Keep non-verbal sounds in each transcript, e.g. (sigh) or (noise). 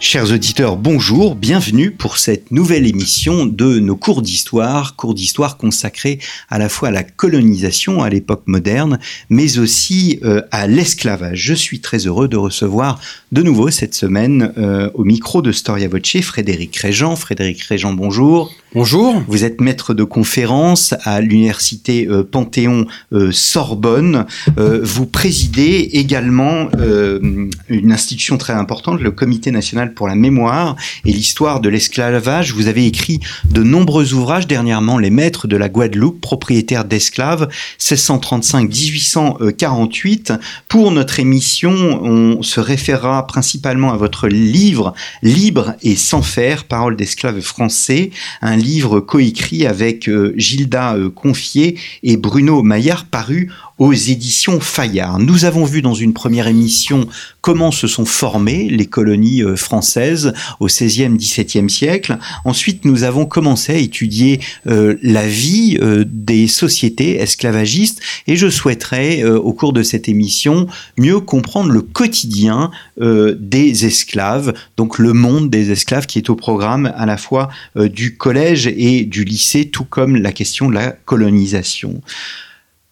Chers auditeurs, bonjour, bienvenue pour cette nouvelle émission de nos cours d'histoire, cours d'histoire consacrés à la fois à la colonisation à l'époque moderne, mais aussi euh, à l'esclavage. Je suis très heureux de recevoir de nouveau cette semaine euh, au micro de Storia Voce Frédéric Régent. Frédéric Régent, bonjour. Bonjour. Vous êtes maître de conférence à l'université euh, Panthéon Sorbonne. vous présidez également une institution très importante, le Comité national pour la mémoire et l'histoire de l'esclavage. Vous avez écrit de nombreux ouvrages, dernièrement Les Maîtres de la Guadeloupe, propriétaires d'esclaves, 1635-1848. Pour notre émission, on se référera principalement à votre livre Libre et sans faire, paroles d'esclaves français, un livre coécrit avec euh, Gilda euh, Confier et Bruno Maillard, paru aux éditions Fayard. Nous avons vu dans une première émission comment se sont formées les colonies euh, françaises au XVIe, XVIIe siècle. Ensuite, nous avons commencé à étudier euh, la vie euh, des sociétés esclavagistes et je souhaiterais, au cours de cette émission, mieux comprendre le quotidien des esclaves, donc le monde des esclaves qui est au programme à la fois du collège et du lycée, tout comme la question de la colonisation.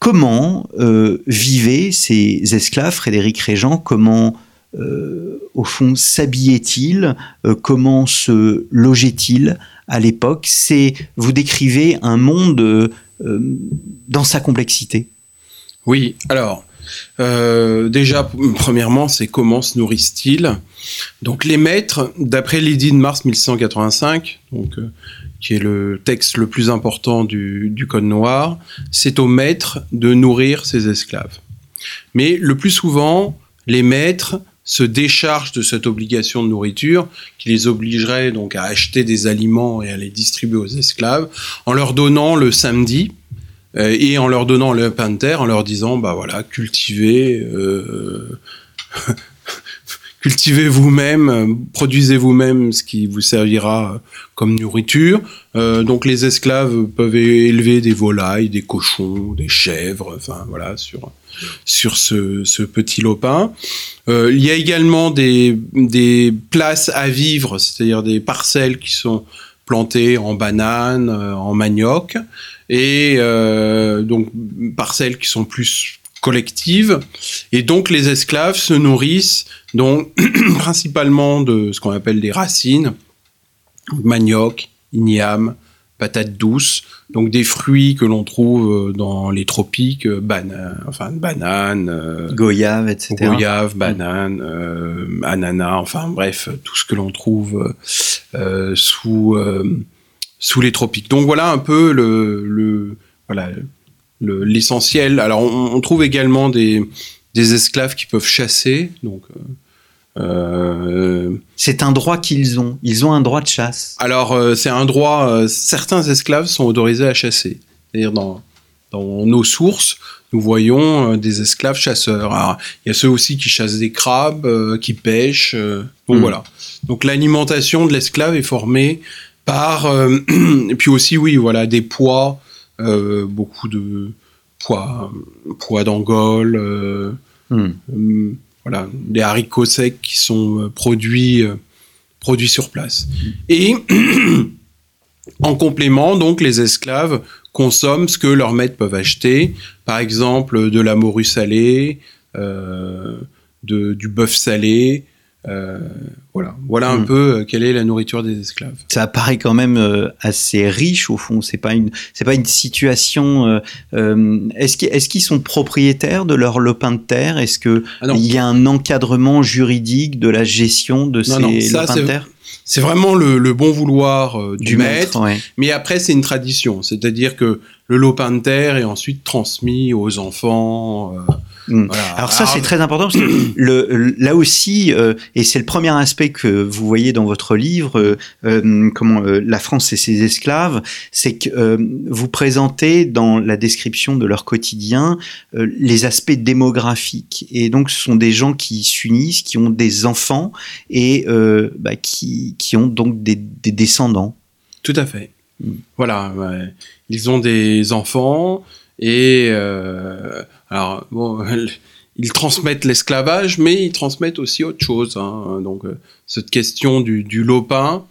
Comment euh, vivaient ces esclaves, Frédéric Régent? Comment, euh, au fond, s'habillaient-ils? Euh, Comment se logeaient-ils à l'époque? C'est vous décrivez un monde dans sa complexité. Oui, alors déjà, premièrement, c'est comment se nourrissent-ils? Donc, les maîtres, d'après l'édit de mars 1185, donc qui est le texte le plus important du, Code noir, c'est au maître de nourrir ses esclaves. Mais le plus souvent, les maîtres se déchargent de cette obligation de nourriture qui les obligerait donc à acheter des aliments et à les distribuer aux esclaves en leur donnant le samedi euh, et en leur donnant le pain de terre en leur disant bah voilà cultivez euh, cultivez vous-même, produisez vous-même ce qui vous servira comme nourriture. Euh, donc les esclaves peuvent élever des volailles, des cochons, des chèvres, enfin voilà sur sur ce, ce petit lopin. Euh, il y a également des des places à vivre, c'est-à-dire des parcelles qui sont plantées en bananes, euh, en manioc, et euh, donc parcelles qui sont plus collective. Et donc les esclaves se nourrissent donc (clears throat) principalement de ce qu'on appelle des racines, manioc, igname, patates douces, donc des fruits que l'on trouve euh, dans les tropiques, euh, bananes, enfin bananes, euh, goyave, etc. Goyave, bananes, ananas, enfin bref, tout ce que l'on trouve sous sous les tropiques. Donc voilà un peu le, le voilà l'essentiel. Alors, on, trouve également des, des, esclaves qui peuvent chasser. Donc, euh, euh, c'est un droit qu'ils ont. Ils ont un droit de chasse. Alors, euh, c'est un droit. certains esclaves sont autorisés à chasser. C'est-à-dire dans, dans nos sources, nous voyons des esclaves chasseurs. Alors, il y a ceux aussi qui chassent des crabes, qui pêchent. donc hmm. voilà. Donc l'alimentation de l'esclave est formée par, (clears throat) et puis aussi oui, voilà, des poids beaucoup de pois, pois d'Angole, euh, hmm. euh, voilà, des haricots secs qui sont produits, produits sur place. Et (clears throat) en complément, donc, les esclaves consomment ce que leurs maîtres peuvent acheter, par exemple de la morue salée, de, du bœuf salé, euh, voilà, voilà un hmm. peu euh, quelle est la nourriture des esclaves. Ça paraît quand même euh, assez riche au fond. C'est pas une, c'est pas une situation. est-ce qu'ils, sont propriétaires de leur lopin de terre? Est-ce que ah il y a un encadrement juridique de la gestion de ces lopins de terre? c'est vraiment le, bon vouloir du, maître, mais après c'est une tradition, c'est-à-dire que le lopin de terre est ensuite transmis aux enfants. Mm. Voilà. Alors ça, c'est très important parce que (clears throat) le, là aussi, euh, et c'est le premier aspect que vous voyez dans votre livre, euh, euh, comment la France et ses esclaves, c'est que vous présentez dans la description de leur quotidien les aspects démographiques. Et donc, ce sont des gens qui s'unissent, qui ont des enfants et bah, qui, qui ont donc des, des descendants. Tout à fait. Mm. Voilà, ouais. ils ont des enfants et alors bon, (laughs) ils transmettent l'esclavage, mais ils transmettent aussi autre chose. hein. Donc euh, cette question du, lopin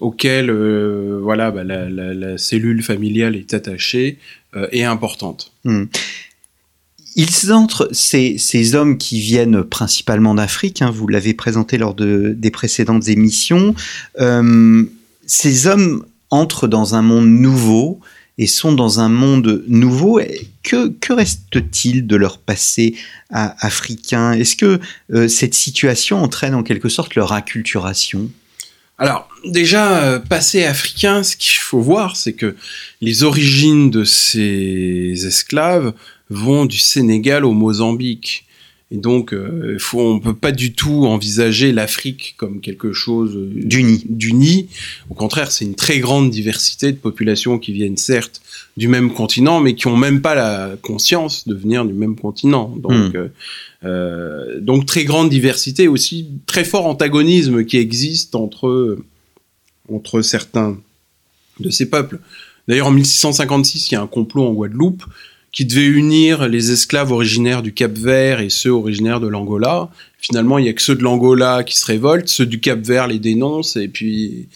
auquel euh, voilà bah, la, cellule familiale est attachée euh, est importante. Hmm. Ils entrent, ces, hommes qui viennent principalement d'Afrique, hein, vous l'avez présenté lors de, des précédentes émissions, ces hommes entrent dans un monde nouveau et sont dans un monde nouveau. Que, reste-t-il de leur passé africain? Est-ce que euh, cette situation entraîne en quelque sorte leur acculturation? Alors, déjà, euh, passé africain, ce qu'il faut voir, c'est que les origines de ces esclaves vont du Sénégal au Mozambique. Et donc, euh, faut, on peut pas du tout envisager l'Afrique comme quelque chose euh, D'uni. d'uni. Au contraire, c'est une très grande diversité de populations qui viennent certes du même continent, mais qui ont même pas la conscience de venir du même continent. Donc, Hmm. euh, donc très grande diversité, aussi très fort antagonisme qui existe entre entre certains de ces peuples. D'ailleurs, en 1656, il y a un complot en Guadeloupe qui devait unir les esclaves originaires du Cap-Vert et ceux originaires de l'Angola. Finalement, il y a que ceux de l'Angola qui se révoltent, ceux du Cap-Vert les dénoncent, et puis,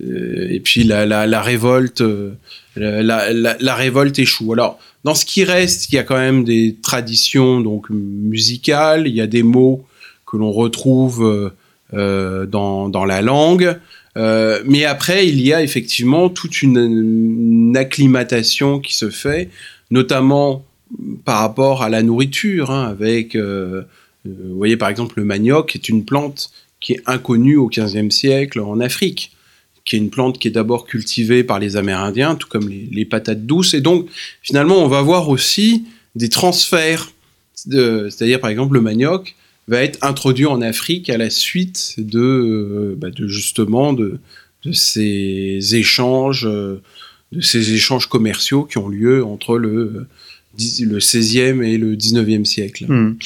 euh, et puis la, la, révolte, euh, la, la, révolte échoue. Alors, dans ce qui reste, il y a quand même des traditions donc musicales, il y a des mots que l'on retrouve euh, dans, dans la langue. Mais après, il y a effectivement toute une acclimatation qui se fait, notamment par rapport à la nourriture, hein, avec, euh, euh, vous voyez par exemple, le manioc est une plante qui est inconnue au XVe siècle en Afrique, qui est une plante qui est d'abord cultivée par les Amérindiens, tout comme les, patates douces. Et donc, finalement, on va voir aussi des transferts, c'est-à-dire par exemple le manioc va être introduit en Afrique à la suite de, euh, bah, de justement de, ces échanges, de ces échanges commerciaux qui ont lieu entre le, le 16e et le 19e siècle. Hmm.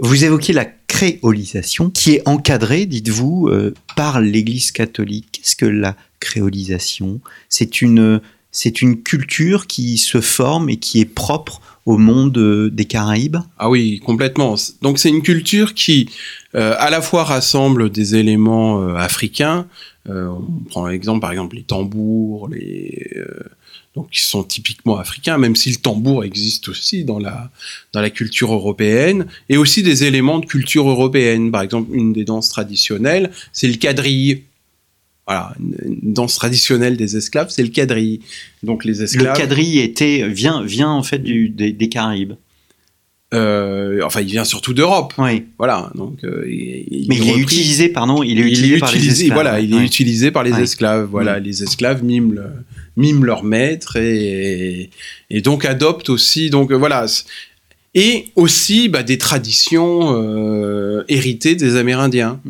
Vous évoquez la créolisation qui est encadrée, dites-vous, euh, par l'Église catholique. Qu'est-ce que la créolisation? C'est une, c'est une culture qui se forme et qui est propre au monde euh, des Caraïbes Ah oui, complètement. Donc c'est une culture qui euh, à la fois rassemble des éléments euh, africains. On prend l'exemple par exemple les tambours, donc qui sont typiquement africains, même si le tambour existe aussi dans la dans la culture européenne, et aussi des éléments de culture européenne. Par exemple, une des danses traditionnelles, c'est le quadrille. Voilà, une, danse traditionnelle des esclaves, c'est le quadrille. Donc les Le esclaves. quadrille était, vient, vient en fait du, des, des Caraïbes. euh, enfin, il vient surtout d'Europe. Oui. Voilà. Donc, euh, il, Mais il est utilisé, pardon, il est il utilisé est par les esclaves. voilà, il est utilisé par les Ouais. esclaves. Voilà, les esclaves miment, le- miment leur maître et, et donc adoptent aussi. Donc euh, voilà, et aussi bah, des traditions euh, héritées des Amérindiens.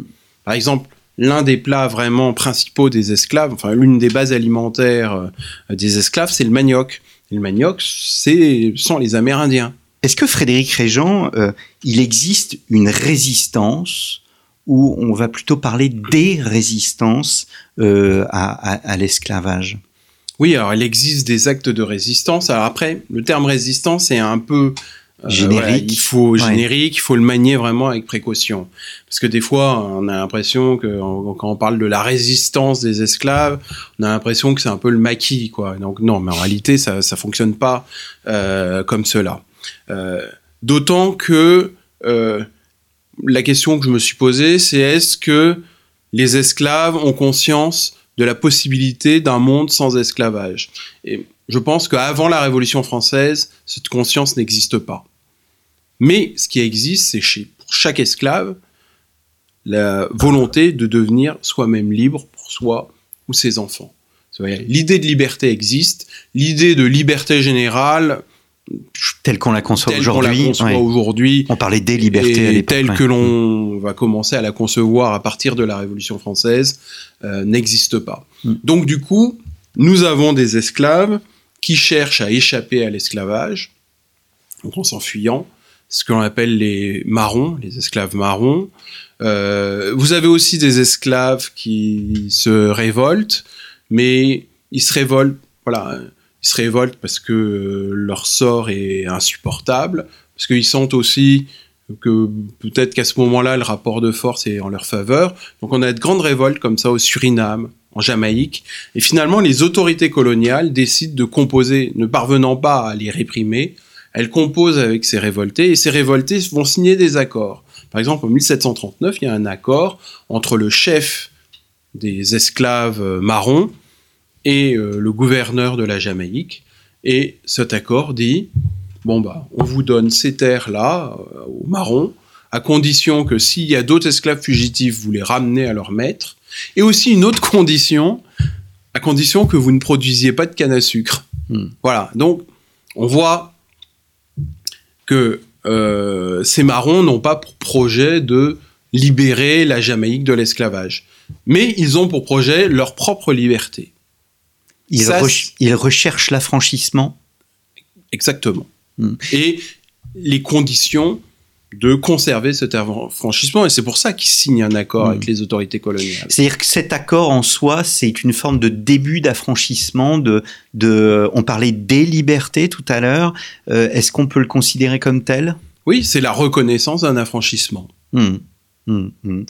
Par exemple, l'un des plats vraiment principaux des esclaves, enfin l'une des bases alimentaires euh, des esclaves, c'est le manioc. Et le manioc, c'est sont les Amérindiens. Est-ce que Frédéric Régent, euh, il existe une résistance ou on va plutôt parler des résistances euh, à, à- à l'esclavage? Oui, alors il existe des actes de résistance. Alors après, le terme résistance est un peu Générique. voilà, il faut générique, il faut le manier vraiment avec précaution, parce que des fois, on a l'impression que quand on parle de la résistance des esclaves, on a l'impression que c'est un peu le maquis, quoi. Donc non, mais en réalité, ça ça fonctionne pas euh, comme cela. Euh, D'autant que euh, la question que je me suis posée, c'est est-ce que les esclaves ont conscience de la possibilité d'un monde sans esclavage? Et je pense qu'avant la Révolution française, cette conscience n'existe pas. Mais ce qui existe, c'est chez pour chaque esclave la volonté de devenir soi-même libre pour soi ou ses enfants. L'idée de liberté existe, l'idée de liberté générale telle qu'on la conçoit aujourd'hui. ouais. On parlait des libertés à l'époque. telle ouais. que l'on va commencer à la concevoir à partir de la Révolution française euh, n'existe pas. Mm. Donc du coup, nous avons des esclaves qui cherchent à échapper à l'esclavage, donc en s'enfuyant, ce que l'on appelle les marrons, les esclaves marrons. Euh, vous avez aussi des esclaves qui se révoltent, mais ils se révoltent, voilà, ils se révoltent parce que euh, leur sort est insupportable, parce qu'ils sentent aussi que peut-être qu'à ce moment-là, le rapport de force est en leur faveur. Donc on a de grandes révoltes comme ça au Suriname, en Jamaïque, et finalement les autorités coloniales décident de composer, ne parvenant pas à les réprimer, elles composent avec ces révoltés, et ces révoltés vont signer des accords. Par exemple, en 1739, il y a un accord entre le chef des esclaves euh, marrons et euh, le gouverneur de la Jamaïque, et cet accord dit bon bah on vous donne ces terres là aux marrons à condition que s'il y a d'autres esclaves fugitifs vous les ramenez à leur maître et aussi une autre condition à condition que vous ne produisiez pas de canne à sucre Hmm. voilà donc on voit que euh, ces marrons n'ont pas pour projet de libérer la Jamaïque de l'esclavage mais ils ont pour projet leur propre liberté Ils, ça, re- ils recherchent l'affranchissement? Exactement. Mm. Et les conditions de conserver cet affranchissement. Et c'est pour ça qu'ils signent un accord avec les autorités coloniales. C'est-à-dire que cet accord en soi, c'est une forme de début d'affranchissement. De, de, on parlait des libertés tout à l'heure. Euh, Est-ce qu'on peut le considérer comme tel? Oui, c'est la reconnaissance d'un affranchissement. Hmm. Hmm, hmm.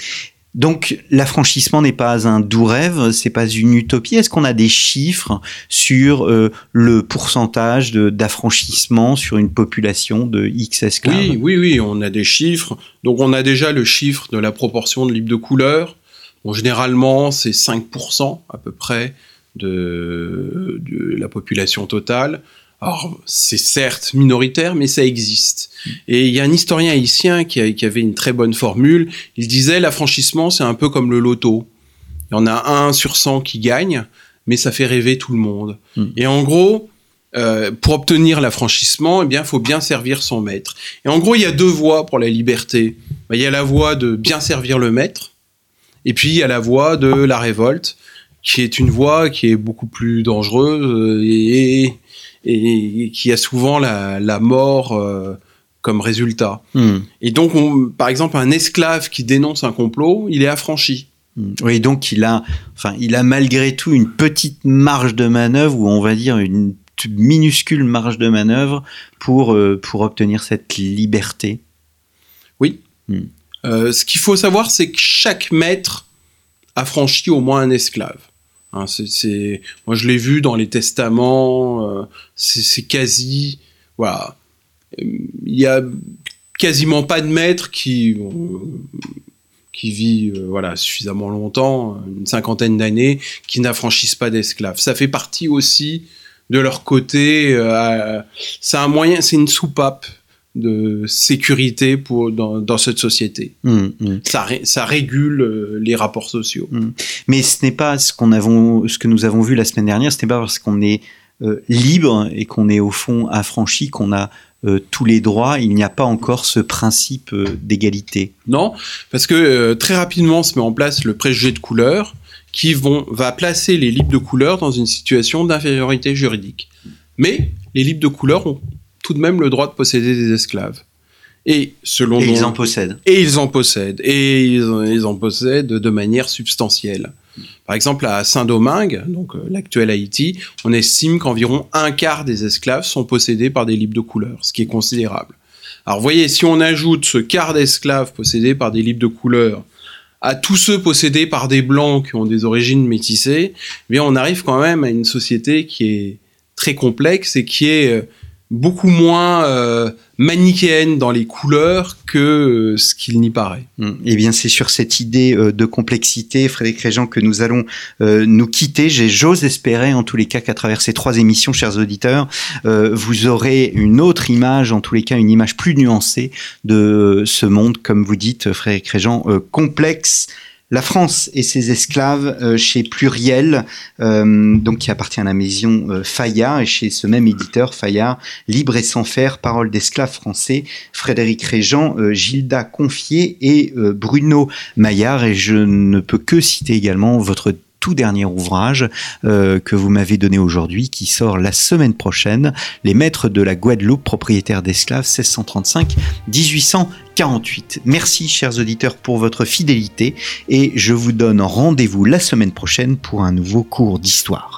Donc l'affranchissement n'est pas un doux rêve, c'est pas une utopie. Est-ce qu'on a des chiffres sur euh, le pourcentage d'affranchissement sur une population de X esclaves? Oui, oui, oui, on a des chiffres. Donc on a déjà le chiffre de la proportion de libres de couleur. Bon, généralement, c'est 5% à peu près de la population totale. Alors, c'est certes minoritaire, mais ça existe. Et il y a un historien haïtien qui, a- qui avait une très bonne formule. Il disait l'affranchissement, c'est un peu comme le loto. Il y en a un sur 100 qui gagne, mais ça fait rêver tout le monde. Mm. Et en gros, euh, pour obtenir l'affranchissement, eh bien, il faut bien servir son maître. Et en gros, il y a deux voies pour la liberté. Ben, Il y a la voie de bien servir le maître, et puis il y a la voie de la révolte, qui est une voie qui est beaucoup plus dangereuse euh, et, et- et qui a souvent la, la mort euh, comme résultat. Hmm. Et donc, on- par exemple, un esclave qui dénonce un complot, il est affranchi. Hmm. Oui, donc il a, enfin, il a malgré tout une petite marge de manœuvre, ou on va dire une minuscule marge de manœuvre pour, euh, pour obtenir cette liberté. Euh, ce qu'il faut savoir, c'est que chaque maître affranchit au moins un esclave. Hein, moi, je l'ai vu dans les testaments. euh, c'est, quasi, voilà, il y a quasiment pas de maître qui euh, qui vit euh, voilà suffisamment longtemps, une cinquantaine d'années, qui n'affranchissent pas d'esclaves. Ça fait partie aussi de leur côté. c'est un moyen, c'est une soupape de sécurité pour dans, dans cette société. Hmm, hmm. Ça, ré- ça régule euh, les rapports sociaux. Mais ce n'est pas ce qu'on avons, ce que nous avons vu la semaine dernière. Ce n'est pas parce qu'on est euh, libre et qu'on est au fond affranchi qu'on a euh, tous les droits. Il n'y a pas encore ce principe d'égalité. Non, parce que très rapidement se met en place le préjugé de couleur qui vont, va placer les libres de couleur dans une situation d'infériorité juridique. Mais les libres de couleur ont tout de même le droit de posséder des esclaves. Et selon Et ils en possèdent. Et ils en possèdent. Et ils en, ils en possèdent de manière substantielle. Par exemple, à Saint-Domingue, donc euh, l'actuel Haïti, on estime qu'environ un quart des esclaves sont possédés par des libres de couleur, ce qui est considérable. Alors, vous voyez, si on ajoute ce quart d'esclaves possédés par des libres de couleur à tous ceux possédés par des blancs qui ont des origines métissées, eh bien, on arrive quand même à une société qui est très complexe et qui est euh, beaucoup moins euh, manichéenne dans les couleurs que euh, ce qu'il n'y paraît. Mm. Eh bien, c'est sur cette idée euh, de complexité, Frédéric Régent, que nous allons nous quitter. J'ose espérer, en tous les cas, qu'à travers ces trois émissions, chers auditeurs, vous aurez une autre image, en tous les cas, une image plus nuancée de ce monde, comme vous dites, Frédéric Régent, complexe, La France et ses esclaves euh, chez Pluriel, euh, donc qui appartient à la maison euh, Fayard, et chez ce même éditeur Fayard, Libre et sans faire, Parole d'esclaves français, Frédéric Régent, Gilda Confier et Bruno Maillard. Et je ne peux que citer également votre tout dernier ouvrage que vous m'avez donné aujourd'hui, qui sort la semaine prochaine, Les Maîtres de la Guadeloupe, propriétaires d'esclaves 1635-1800. 48. Merci chers auditeurs pour votre fidélité et je vous donne rendez-vous la semaine prochaine pour un nouveau cours d'histoire.